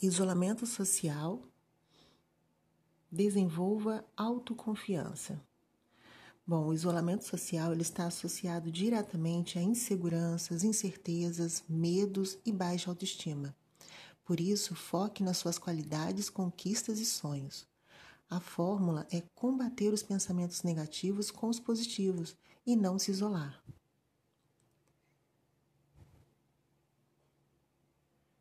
Isolamento social. Desenvolva autoconfiança. Bom, o isolamento social ele está associado diretamente a inseguranças, incertezas, medos e baixa autoestima. Por isso, foque nas suas qualidades, conquistas e sonhos. A fórmula é combater os pensamentos negativos com os positivos e não se isolar.